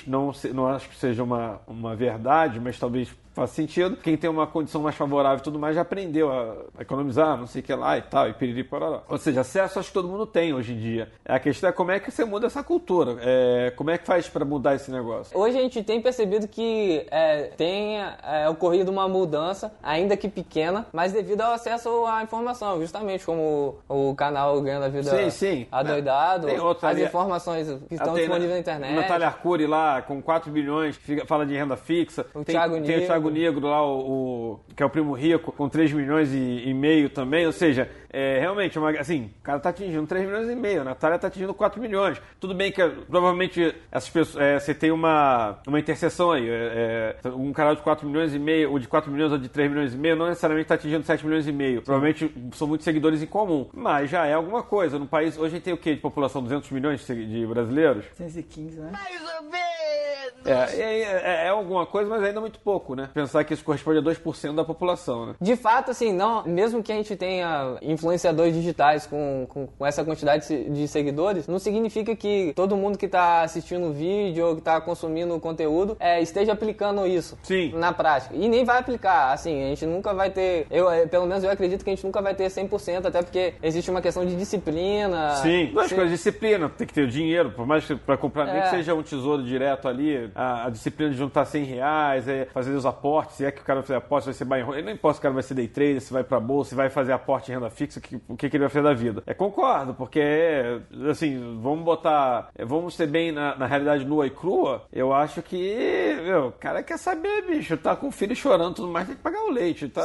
não, se- não acho que seja uma, uma verdade, mas talvez faz sentido. Quem tem uma condição mais favorável e tudo mais já aprendeu a economizar, não sei o que lá e tal, e piriri pororó. Ou seja, acesso acho que todo mundo tem hoje em dia. A questão é como é que você muda essa cultura. É, como é que faz pra mudar esse negócio? Hoje a gente tem percebido que é, tem é, ocorrido uma mudança, ainda que pequena, mas devido ao acesso à informação, justamente como o, o canal Ganhando a Vida Sim, sim. Adoidado, Tem outro as informações que estão disponíveis na né, internet. Natália Arcuri lá, com 4 bilhões, fica- fala de renda fixa. O tem, Thiago tem o Thiago Negro lá, o, o- que é o primo rico, com 3 milhões e, e meio também. Ou seja, é, realmente, é uma- assim, o cara tá atingindo 3 milhões e meio, a Natália tá atingindo 4 milhões. Tudo bem que provavelmente essas pessoas, é, você tem uma, uma interseção aí. é, é, um canal de 4 milhões e meio, ou de 4 milhões ou de 3 milhões e meio, não necessariamente tá atingindo 7 milhões e meio. Provavelmente são muitos seguidores em comum. Mas já é alguma coisa. No país, hoje tem o quê de população? 200 milhões de brasileiros? 115, né? É, é, é- é alguma coisa, mas ainda muito pouco, né? Pensar que isso corresponde a 2% da população, né? De fato, assim, não, mesmo que a gente tenha influenciadores digitais com, com, com essa quantidade de se- de seguidores, não significa que todo mundo que está assistindo o vídeo ou que está consumindo o conteúdo é, esteja aplicando isso Sim. na prática. E nem vai aplicar, assim, a gente nunca vai ter, eu, eh, pelo menos eu acredito que a gente nunca vai ter 100%, até porque existe uma questão de disciplina. Sim, duas coisas, disciplina, tem que ter o dinheiro, por mais que pra comprar, nem É. que seja um tesouro direto ali, a, a disciplina de juntar 100 reais, é, fazer os aportes, se é que o cara vai fazer aporte, vai ser buy ele não importa se o cara vai ser day trader, se vai pra bolsa, se vai fazer aporte em renda fixa, que- o que, que ele vai fazer da vida. É, concordo, porque, assim, vamos botar, é, vamos ser bem na, na realidade nua e crua, eu acho que, meu, o cara quer saber, bicho, tá com o filho chorando tudo mais, tem que pagar o leite, tá,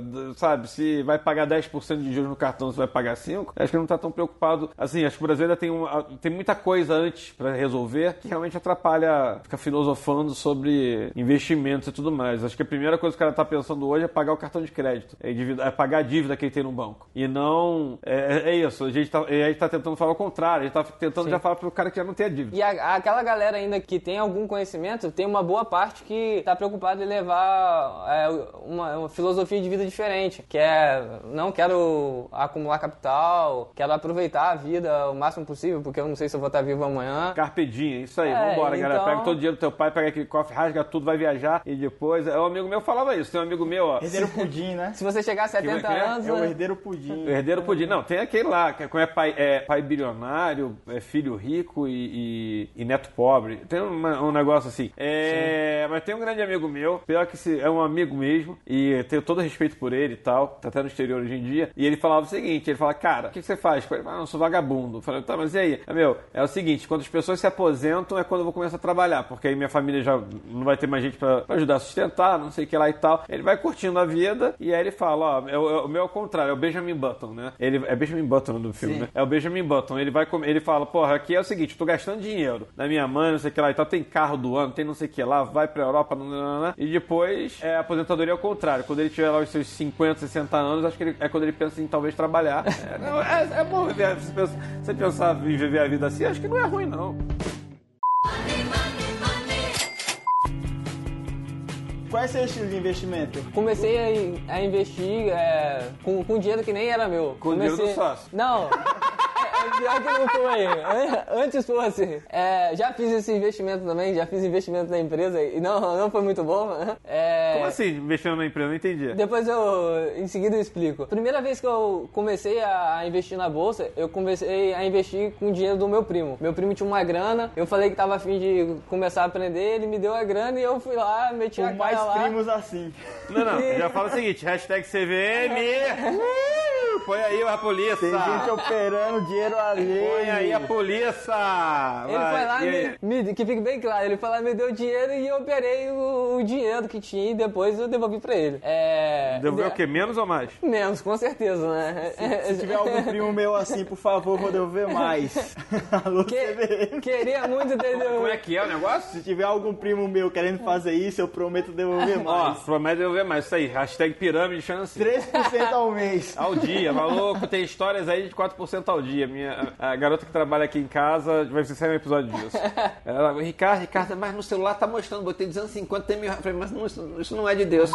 d- sabe, se vai pagar 10% de juros no cartão, se vai pagar 5%, acho que não tá tão preocupado, assim, acho que o Brasil ainda tem, uma, tem muita coisa antes pra resolver que realmente atrapalha ficar filosofando sobre investimentos e tudo mais. Acho que a primeira coisa que o cara tá pensando hoje é pagar o cartão de crédito, é, dívida- é pagar a dívida que ele tem no banco. E não, é, é isso, a gente, tá, a gente tá tentando falar o contrário, a gente tá tentando Sim. já falar pro cara que já não tem a dívida. E a- aquela galera ainda que tem algum conhecimento, tem uma boa parte que está preocupada em levar é, uma, uma filosofia de vida diferente, que é não quero acumular capital, quero aproveitar a vida o máximo possível, porque eu não sei se eu vou estar vivo amanhã. Carpe diem, isso aí, É, vambora, galera. Então- Pega todo o dinheiro do teu pai, pega aquele cofre, rasga tudo, vai viajar e depois. É, Um amigo meu falava isso. Tem um amigo meu, ó. Herdeiro pudim, né? Se você chegar a 70 que é? anos, É o né? herdeiro pudim. O herdeiro podia. Não, tem aquele lá, que é pai, é pai bilionário, é filho rico e, e- e neto pobre. Tem uma- um negócio assim. É, mas tem um grande amigo meu, pior que se, é um amigo mesmo, e tenho todo respeito por ele e tal, tá até no exterior hoje em dia. E ele falava o seguinte: ele fala, cara, o que, que você faz? Eu falei, ah, não, eu sou vagabundo. Eu falei, tá, mas e aí? É, meu, é o seguinte: quando as pessoas se aposentam é quando eu vou começar a trabalhar, porque aí minha família já não vai ter mais gente pra, pra ajudar a sustentar, não sei o que lá e tal. Ele vai curtindo a vida e aí ele fala, ó, é o, é o meu ao contrário, é o Benjamin Button, né? Ele, é Benjamin Button o do filme, né? É o Benjamin Button. Ele vai ele fala, porra, aqui é o seguinte, tô gastando dinheiro da minha mãe, não sei o que lá e tal, tem carro do ano, tem não sei o que lá, vai pra Europa, não, não, não, e depois é, a aposentadoria é o contrário. Quando ele tiver lá os seus 50, 60 anos, acho que ele- é quando ele pensa em talvez trabalhar. É, não, é, é bom viver, você pensar em viver a vida assim, acho que não é ruim, não. Qual é seu estilo de investimento? Comecei a, a investir é, com, com dinheiro que nem era meu. Com o dinheiro Comecei- do sócio. Não. Pior que não foi. An- Antes fosse. É, já fiz esse investimento também, já fiz investimento na empresa e não, não foi muito bom. É, Como assim, investindo na empresa? Não entendi. Depois eu, em seguida eu explico. Primeira vez que eu comecei a investir na bolsa, eu comecei a investir com o dinheiro do meu primo. Meu primo tinha uma grana, eu falei que tava afim de começar a aprender, ele me deu a grana e eu fui lá, meti a Com cara mais lá. primos assim. Não, não, já fala o seguinte, hashtag CVM, põe aí a polícia. Tem gente operando dinheiro alheio. Põe aí a polícia! Ele Vai, foi lá e me, me- que fique bem claro, ele foi lá e me deu dinheiro e eu operei o, o dinheiro que tinha e depois eu devolvi pra ele. É, Devolveu o quê? Menos ou mais? Menos, com certeza, né? Se tiver algum primo meu assim, por favor, vou devolver mais. Alô. Que- queria muito ter Como é que é o negócio? Se tiver algum primo meu querendo fazer isso, eu prometo devolver Ó, mais. promete devolver mais. Isso aí, hashtag pirâmide chance. 3% ao mês. Ao dia, maluco, tem histórias aí de 4% ao dia. Minha, a, garota que trabalha aqui em casa, vai ser um episódio disso. Ela, Ricardo, Ricardo, mas no celular tá mostrando, botei 250, tem mil. Eu falei, mas não, isso, isso não é de Deus.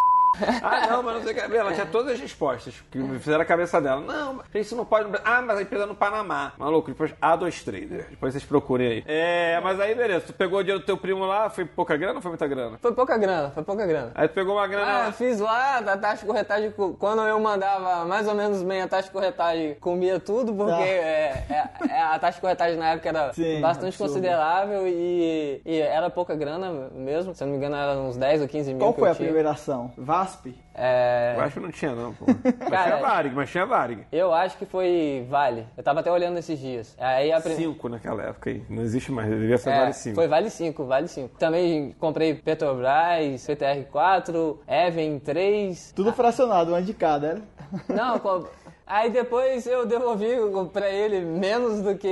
Ah, não, mas não sei o que. Ela tinha todas as respostas que me fizeram a cabeça dela. Não, mas isso não pode. Ah, mas a empresa é no Panamá. Maluco, depois A2 Trader. Depois vocês procurem aí. É, mas aí, beleza. Tu pegou o dinheiro do teu primo lá, foi pouca grana ou foi muita grana? Foi pouca grana, foi pouca grana. Aí tu pegou uma grana Ah, fiz lá a taxa de corretagem. co- Quando eu mandava mais ou menos bem a taxa de corretagem, comia tudo, porque Tá. é, é- é- a taxa de corretagem na época era Sim, bastante absurdo. considerável e, e era pouca grana mesmo. Se eu não me engano, era uns 10 ou 15 mil. Qual que foi eu a tinha. primeira ação? VASP? É, Eu acho que não tinha, não, pô. Mas Cara, tinha Varig, mas tinha Varig. eu acho que foi Vale. Eu tava até olhando esses dias. Aí a prim- 5 naquela época aí. Não existe mais, deveria ser É, Vale 5. Foi Vale 5, Vale 5. Também comprei Petrobras, PTR4, Even 3. Tudo fracionado, uma de cada, né? Não, co- aí depois eu devolvi pra ele menos do que.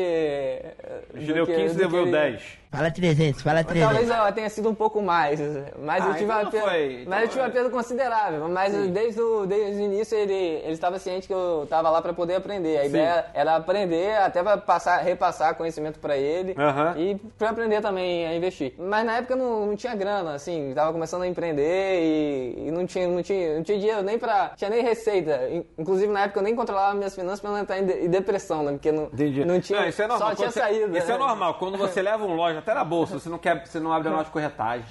Que- 15 do devolveu ele- 10. Fala 300, fala 300. Talvez ela tenha sido um pouco mais, mas Ah, eu tive então uma não perda, foi. mas eu tive uma perda considerável. Mas desde o, desde o início ele, ele estava ciente que eu estava lá para poder aprender. A ideia era aprender até para passar, repassar conhecimento para ele Aham. e para aprender também a investir. Mas na época não, não tinha grana, assim, estava começando a empreender e, e não tinha não tinha não tinha dinheiro nem para tinha nem receita. In- Inclusive na época eu nem controlava minhas finanças para não entrar em, de- em depressão, né? Porque não Entendi. não tinha isso é normal. só tinha você- saída. Isso é né? normal. Quando você leva um loja, até na bolsa, você não quer, você não abre a nota de corretagem.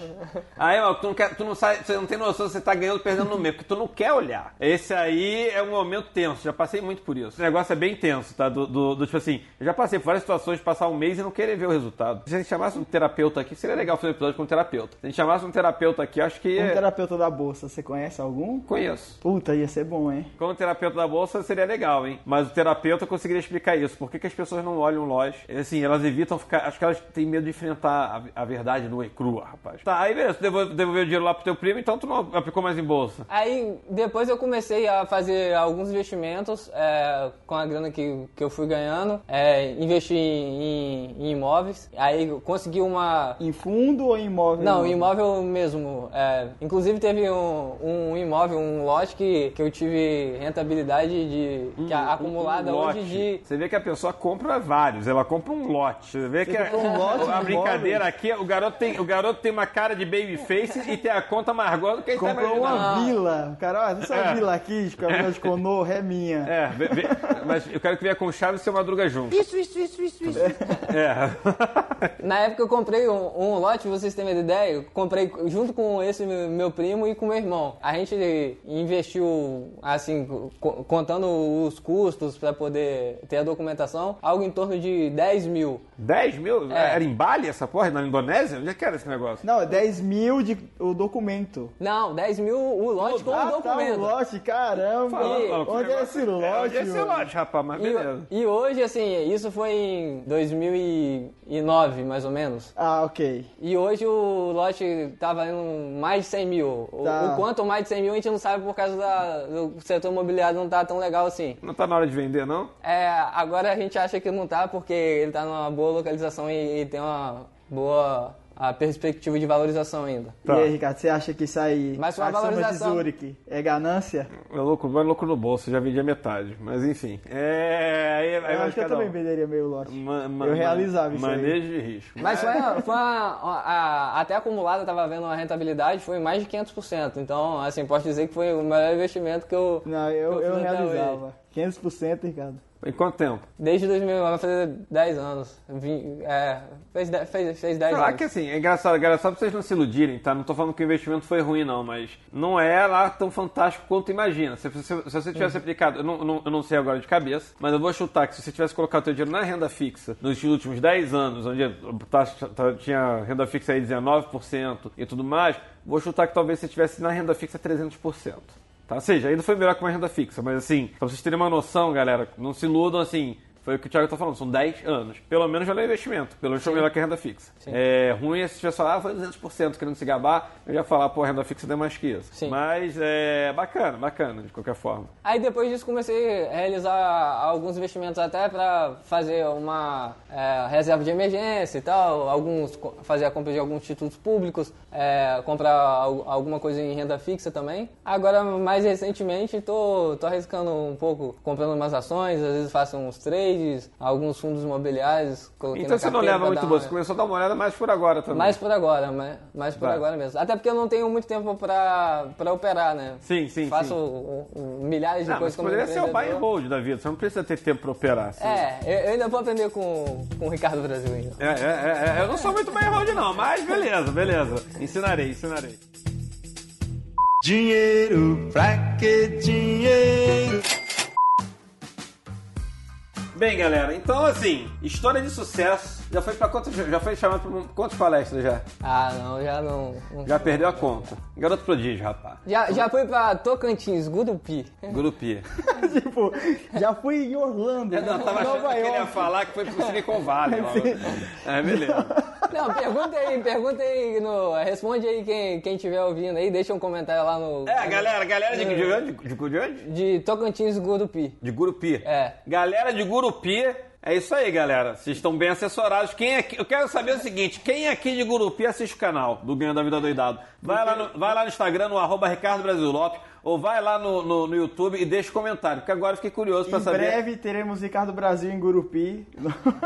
Aí, ó, tu não quer, tu não sabe, você não tem noção se você tá ganhando ou perdendo no meio, porque tu não quer olhar. Esse aí é um momento tenso, já passei muito por isso. Esse negócio é bem tenso, tá? Do, do- do tipo assim, eu já passei por várias situações de passar um mês e não querer ver o resultado. Se a gente chamasse um terapeuta aqui, seria legal fazer um episódio com um terapeuta. Se a gente chamasse um terapeuta aqui, acho que. Um é- terapeuta da bolsa, você conhece algum? Conheço. Puta, ia ser bom, hein? Como terapeuta da bolsa seria legal, hein? Mas o terapeuta conseguiria explicar isso. Por que, que as pessoas não olham loja? Assim, elas evitam ficar. Acho que elas têm medo de enfrentar a, a verdade nua e crua, rapaz. Tá, aí beleza, tu devolveu, devolveu o dinheiro lá pro teu primo, então tu não aplicou mais em bolsa. Aí depois eu comecei a fazer alguns investimentos é, com a grana que, que eu fui ganhando, é, investi em, em imóveis, aí consegui uma. Em fundo ou em imóvel? Não, imóvel mesmo. é, inclusive teve um, um imóvel, um lote que, que eu tive rentabilidade de que a- acumulada Um hoje lote. de. Você vê que a pessoa compra vários, ela compra um lote. Você vê que comprou um lote brincadeira aqui, o garoto, tem, o garoto tem uma cara de babyface e tem a conta mais gorda do que ele tá Comprou imaginando. uma vila. Cara, olha, essa É. vila aqui, de Conô, é minha. É, vê- vê- mas eu quero que venha com chave e seu madruga junto. Isso, isso, isso, isso, isso. É. Na época eu comprei um, um lote, vocês uma ideia, eu comprei junto com esse meu meu primo e com meu irmão. A gente investiu, assim, co- contando os custos pra poder ter a documentação, algo em torno de 10 mil. 10 mil? É. Era em Bali essa porra? Na Indonésia? Onde é que era esse negócio? Não, é 10 mil de o documento. Não, 10 mil o lote com o ah, tá, documento. o lote, caramba. Onde é esse lote, Onde é esse lote, rapaz? Mas beleza. E, e hoje, assim, isso foi em 2009, mais ou menos. Ah, ok. E hoje o lote tá valendo mais de 100 mil. O, Tá. o quanto mais de 100 mil a gente não sabe por causa da, do setor imobiliário não tá tão legal assim. Não tá na hora de vender, não? É, agora a gente acha que não tá porque ele tá numa boa localização e, e tem uma boa a perspectiva de valorização ainda. Tá. E aí, Ricardo, você acha que isso aí, Mas uma soma de valorização. Zurich, é ganância? É louco, vai louco no bolso, já vendi a metade. Mas enfim. É. Aí, aí Eu acho que eu também um. venderia meio lote. Ma- ma- eu ma- realizava isso aí. Manejo de risco. Mas foi, foi uma, uma- a- até acumulada, tava vendo a rentabilidade, foi mais de 500%. Então, assim, posso dizer que foi o melhor investimento que eu, Não, eu, que eu hoje. realizava. 500%, Ricardo. Em quanto tempo? Desde 2009, vai fazer 10 anos. Vim- é, fez, de- fez, fez 10 Sei lá anos. que assim, é engraçado, engraçado pra vocês não se iludirem, tá? Não tô falando que o investimento foi ruim, não, mas não é lá tão fantástico quanto imagina. Se, se- se você tivesse aplicado, eu não, não- eu não sei agora de cabeça, mas eu vou chutar que se você tivesse colocado seu dinheiro na renda fixa nos últimos 10 anos, onde taxa tá- tinha renda fixa aí 19% e tudo mais, vou chutar que talvez você tivesse na renda fixa 300%. Tá? Ou seja, ainda foi melhor que uma renda fixa, mas assim, pra vocês terem uma noção, galera, não se iludam assim. Foi o que o Thiago tá falando, são 10 anos. Pelo menos valeu o investimento. Pelo menos foi melhor que a renda fixa. É ruim é se tivesse falado, ah, foi 200% querendo se gabar, eu ia falar, pô, a renda fixa deu mais que isso. Sim. Mas é bacana, bacana, de qualquer forma. Aí depois disso comecei a realizar alguns investimentos até para fazer uma é, reserva de emergência e tal, alguns fazer a compra de alguns títulos públicos, é, comprar al- alguma coisa em renda fixa também. Agora mais recentemente tô, tô arriscando um pouco, comprando umas ações, às vezes faço uns trades, alguns fundos imobiliários, coloquei Então na você não leva muito bolsa, uma- você começou a dar uma olhada mais por agora também. mais por agora, mais, mais por Tá. agora mesmo. Até porque eu não tenho muito tempo pra, pra operar, né? Sim, sim, Faço sim. um- um- milhares de Não, mas coisas como poderia ser o buy and hold da vida, você não precisa ter tempo pra operar. assim. É, eu, eu ainda vou aprender com, com o Ricardo Brasil ainda. É, é, é, é, eu não sou muito buy and hold não, mas beleza, beleza. Ensinarei, ensinarei. Dinheiro, pra que dinheiro? Bem, galera, então assim, história de sucesso. Já foi para quantos, já foi chamado para quantas palestras já? Ah, não, já não. não- Já perdeu a conta. Garoto prodígio, rapaz. Já, já fui pra Tocantins, Gurupi. Grupi. tipo, já fui em Orlando, Eu não tava achando Nova que ele ia falar que foi pro Silicon Valley. É, beleza. Não, pergunta aí, pergunta aí, no, responde aí quem, quem estiver ouvindo aí, deixa um comentário lá no. É, galera, galera de, de, onde? de, de onde? De Tocantins, Gurupi. De Gurupi. É. Galera de Gurupi, é isso aí, galera. Vocês estão bem assessorados. Quem aqui, eu quero saber o seguinte: quem aqui de Gurupi assiste o canal do Ganho da Vida Doidado? Vai lá no, vai lá no Instagram, no arroba Ricardo Brasil Lopes, ou vai lá no, no, no YouTube e deixa um comentário, porque agora eu fiquei curioso pra Em saber. breve teremos Ricardo Brasil em Gurupi.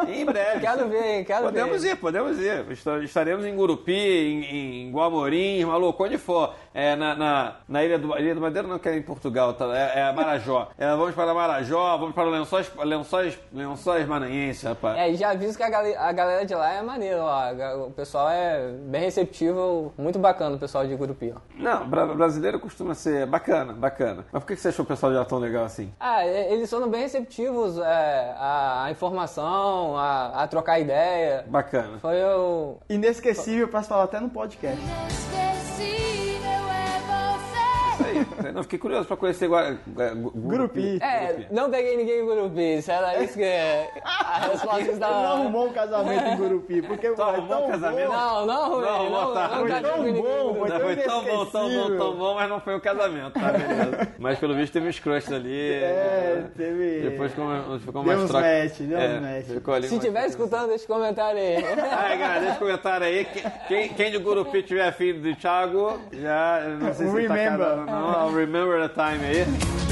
Em breve. Quero ver, hein, quero Podemos ver. ir, podemos ir. Esta- Estaremos em Gurupi, em, em Guamorim, maluco, onde for. É, na, na, na Ilha do, Ilha do Madeira não que é em Portugal, tá? é, é Marajó. É, vamos para Marajó, vamos para Lençóis, Lençóis, Lençóis Maranhenses, rapaz. É, e já aviso que a galera, a galera de lá é maneira lá. O pessoal é bem receptivo, muito bacana o pessoal de Gurupi, ó. Não, bra- brasileiro costuma ser bacana, bacana. Mas por que você achou o pessoal de lá tão legal assim? Ah, eles foram bem receptivos é, à, à informação, a, a trocar ideia. Bacana. Foi o. Inesquecível pra se falar até no podcast. Não, fiquei curioso pra conhecer Gua- Gua- Gu- Gurupi. É, não peguei ninguém em Gurupi, isso era isso que a resposta estava... não arrumou um casamento em Gurupi, porque Tu foi arrumou tão um casamento? bom. Não, não, Não, não, não, tá. não, Foi tão bom, foi Não, tão foi tão bom, tão bom, tão bom, mas não foi o casamento, tá? Beleza. Mas pelo visto teve uns crush ali. É, teve... Depois ficou, ficou Deu mais uns troca. match, deu uns é, match. Ficou ali Se tiver escutando, deixa um comentário aí. Ai, galera, deixa um comentário aí. Quem, quem, de Gurupi tiver filho do Thiago, já. Não sei se tá Remember. casado ou não. Remember the time aí.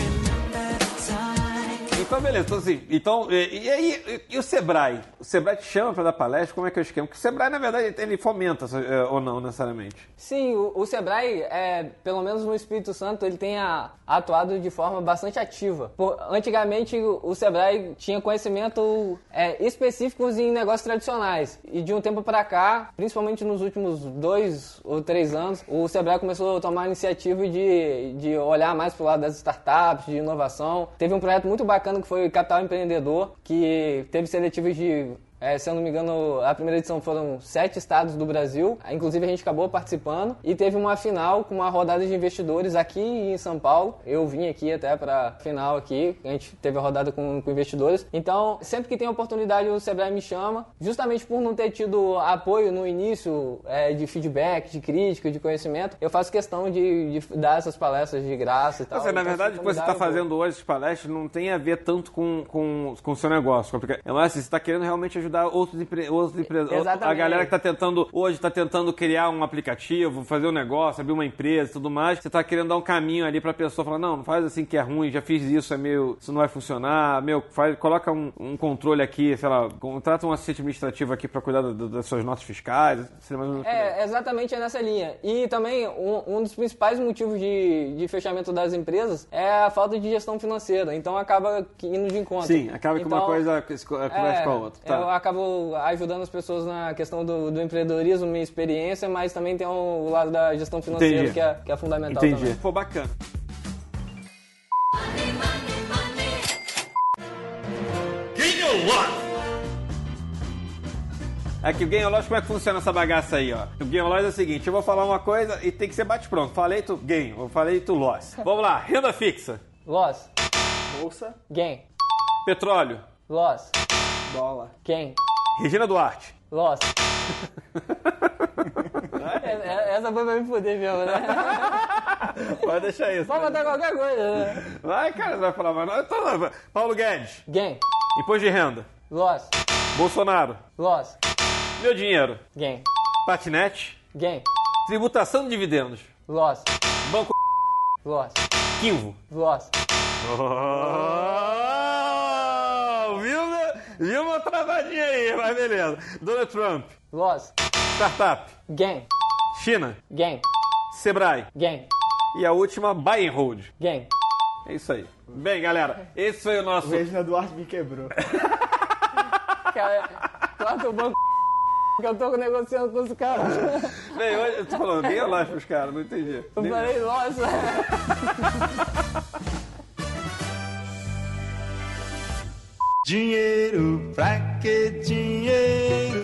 Então, beleza. Então, assim, então, e, e aí, e, e o Sebrae? O Sebrae te chama pra dar palestra? Como é que é o esquema? Porque o Sebrae, na verdade, ele fomenta, eh, ou não, necessariamente? Sim, o, o Sebrae, é, pelo menos no Espírito Santo, ele tem a- atuado de forma bastante ativa. Por- antigamente, o, o Sebrae tinha conhecimento é, específicos em negócios tradicionais. E de um tempo para cá, principalmente nos últimos dois ou três anos, o Sebrae começou a tomar a iniciativa de, de olhar mais para o lado das startups, de inovação. Teve um projeto muito bacana que foi Capital Empreendedor, que teve seletivas de é, se eu não me engano, a primeira edição foram sete estados do Brasil. Inclusive, a gente acabou participando. E teve uma final com uma rodada de investidores aqui em São Paulo. Eu vim aqui até para final aqui. A gente teve a rodada com, com investidores. Então, sempre que tem oportunidade, o Sebrae me chama. Justamente por não ter tido apoio no início é, de feedback, de crítica, de conhecimento, eu faço questão de, de dar essas palestras de graça e tal. Seja, na Então, verdade, o que você está fazendo hoje, as palestras, não tem a ver tanto com, com, com o seu negócio. Porque, é mais você está querendo realmente ajudar outros, empre... outros empresários. A Exatamente. galera que está tentando, hoje, está tentando criar um aplicativo, fazer um negócio, abrir uma empresa e tudo mais. Você está querendo dar um caminho ali para a pessoa falar: não, não faz assim que é ruim, já fiz isso, é meio. Isso não vai funcionar. Meu, faz, coloca um, um controle aqui, sei lá, contrata um assistente administrativo aqui para cuidar da- da- das suas notas fiscais. É, exatamente nessa linha. E também, um, um dos principais motivos de, de fechamento das empresas é a falta de gestão financeira. Então, acaba indo de encontro. Sim, acaba que uma Então, coisa co- conversa com a outra. Tá. Eu acabo ajudando as pessoas na questão do, do empreendedorismo, minha experiência, mas também tem o, lado da gestão financeira, Entendi. que é, que é fundamental Entendi. também. Pô, bacana. Aqui, o Game Loss, como é que funciona essa bagaça aí, ó? O Game Loss é o seguinte, eu vou falar uma coisa e tem que ser bate-pronto. Falei tu Game, eu falei tu Loss. Vamos lá, renda fixa, Loss, Bolsa, gain. petróleo, Loss, dólar. gain. Regina Duarte. Loss. É- Essa foi pra me fuder mesmo, né? Pode deixar isso. Pode botar qualquer coisa, né? Vai, cara, você vai falar mais. não. Vai. Paulo Guedes, Gain. imposto de renda. Loss. Bolsonaro, Loss. meu dinheiro. Gain. Patinete, Gain. tributação de dividendos. Loss. Banco Loss. Quinvo. Loss. Oh, viu, viu uma travadinha aí, mas beleza. Donald Trump, Loss. startup, Gain. China, Gain. Sebrae Gain. e a última, buy and hold. Gain. É isso aí. Bem, galera, esse foi o nosso. O Regina Duarte me quebrou. Cara, corta o banco que eu tô negociando com os caras. Bem, hoje eu tô falando, bem lá pros caras, não entendi. Eu falei, nossa. Dinheiro, pra que dinheiro?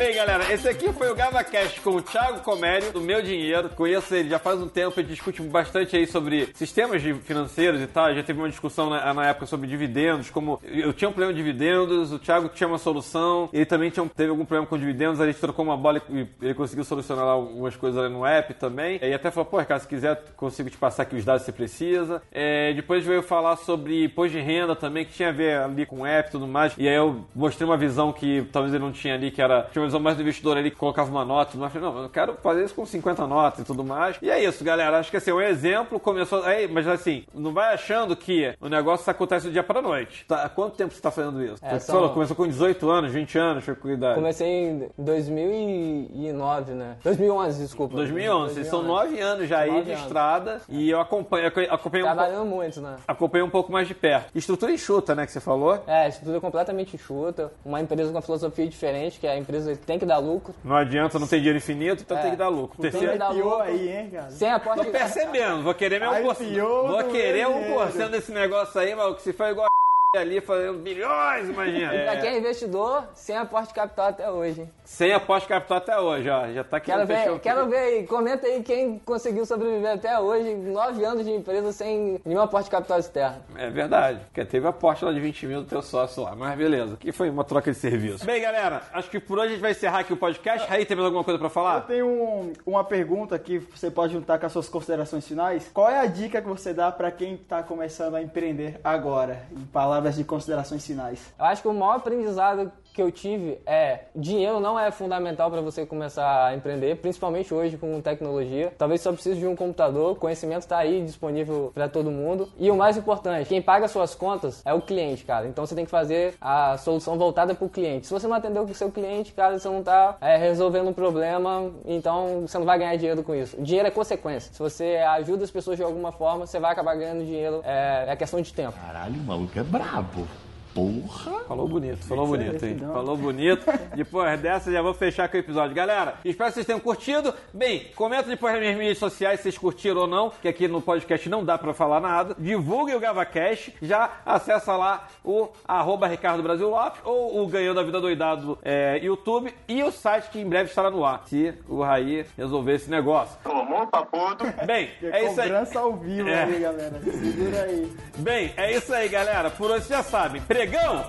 Bem, galera, esse aqui foi o GavaCast com o Thiago Comério, do Meu Dinheiro. Conheço ele já faz um tempo, gente discute bastante aí sobre sistemas financeiros e tal. Já teve uma discussão na, na época sobre dividendos, como eu tinha um problema de dividendos, o Thiago tinha uma solução, ele também tinha, teve algum problema com dividendos, a gente trocou uma bola e ele conseguiu solucionar algumas coisas ali no app também. E até falou, pô, Ricardo, se quiser, consigo te passar aqui os dados que você precisa. É, depois veio falar sobre imposto de renda também, que tinha a ver ali com o app e tudo mais. E aí eu mostrei uma visão que talvez ele não tinha ali, que era tinha visão mais do investidor ali que colocava uma nota Falei, não, eu quero fazer isso com 50 notas e tudo mais. E é isso, galera. Acho que assim, um exemplo começou. Aí, mas assim, não vai achando que o negócio acontece do dia pra noite. Tá, há quanto tempo você tá fazendo isso? É, são- falou, começou com 18 anos, 20 anos, foi com idade. Comecei em 2009, né? 2011, desculpa. 2011, vocês são 9 anos já aí de anos. estrada e eu acompanho, eu acompanho, um, pouco- Trabalhando muito, né? acompanho um pouco mais de perto. Estrutura enxuta, né, que você falou. É, estrutura completamente enxuta. Uma empresa com uma filosofia diferente, que a empresa tem que dar lucro. Não adianta, não tem dinheiro infinito, então É. tem que dar lucro. Não tem Terceiro, que dar lucro. aí, hein, cara? Sem aporte Tô percebendo, vou querer meu Aí 1%. pior Vou querer dinheiro. 1% desse negócio aí, mas se for igual ali fazendo bilhões, imagina. Pra quem É, é investidor, sem aporte de capital até hoje. hein? sem aposta capital até hoje, ó. Já tá Quero querendo fechar ver, o quero ver aí, comenta aí quem conseguiu sobreviver até hoje, nove anos de empresa sem nenhum aporte de capital externo. É verdade, porque teve a aposta lá de 20 mil do teu sócio lá, mas beleza. Que foi uma troca de serviço. Bem, galera, acho que por hoje a gente vai encerrar aqui o podcast. Raí, tem mais alguma coisa pra Eu falar? tenho um- uma pergunta que você pode juntar com as suas considerações finais. Qual é a dica que você dá pra quem tá começando a empreender agora, em palavras de considerações finais? Eu acho que o maior aprendizado que eu tive é dinheiro não é fundamental para você começar a empreender, principalmente hoje com tecnologia. Talvez só precise de um computador, conhecimento está aí disponível para todo mundo. E o mais importante, quem paga suas contas é o cliente, cara. Então você tem que fazer a solução voltada para o cliente. Se você não atender o seu cliente, cara, você não está resolvendo um problema, então você não vai ganhar dinheiro com isso. Dinheiro é consequência. Se você ajuda as pessoas de alguma forma, você vai acabar ganhando dinheiro. É, é questão de tempo. Caralho, o maluco é brabo. Porra! Falou bonito, falou bonito, hein? não. Falou bonito. Depois dessa, já vou fechar com o episódio. Galera, espero que vocês tenham curtido. Bem, comenta depois nas minhas mídias sociais se vocês curtiram ou não, que aqui no podcast não dá pra falar nada. Divulguem o GavaCast, já acessa lá o arroba Ricardo Brasil Lopes ou o Ganhando a Vida Doidado é, YouTube e o site que em breve estará no ar, se o Raí resolver esse negócio. Tomou papudo. Bem, é isso aí. Cobrança ao vivo É. aí, galera. Segura aí. Bem, é isso aí, galera. Por hoje já sabem. Pregão!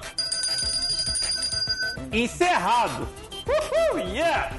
Encerrado! Uhul, yeah!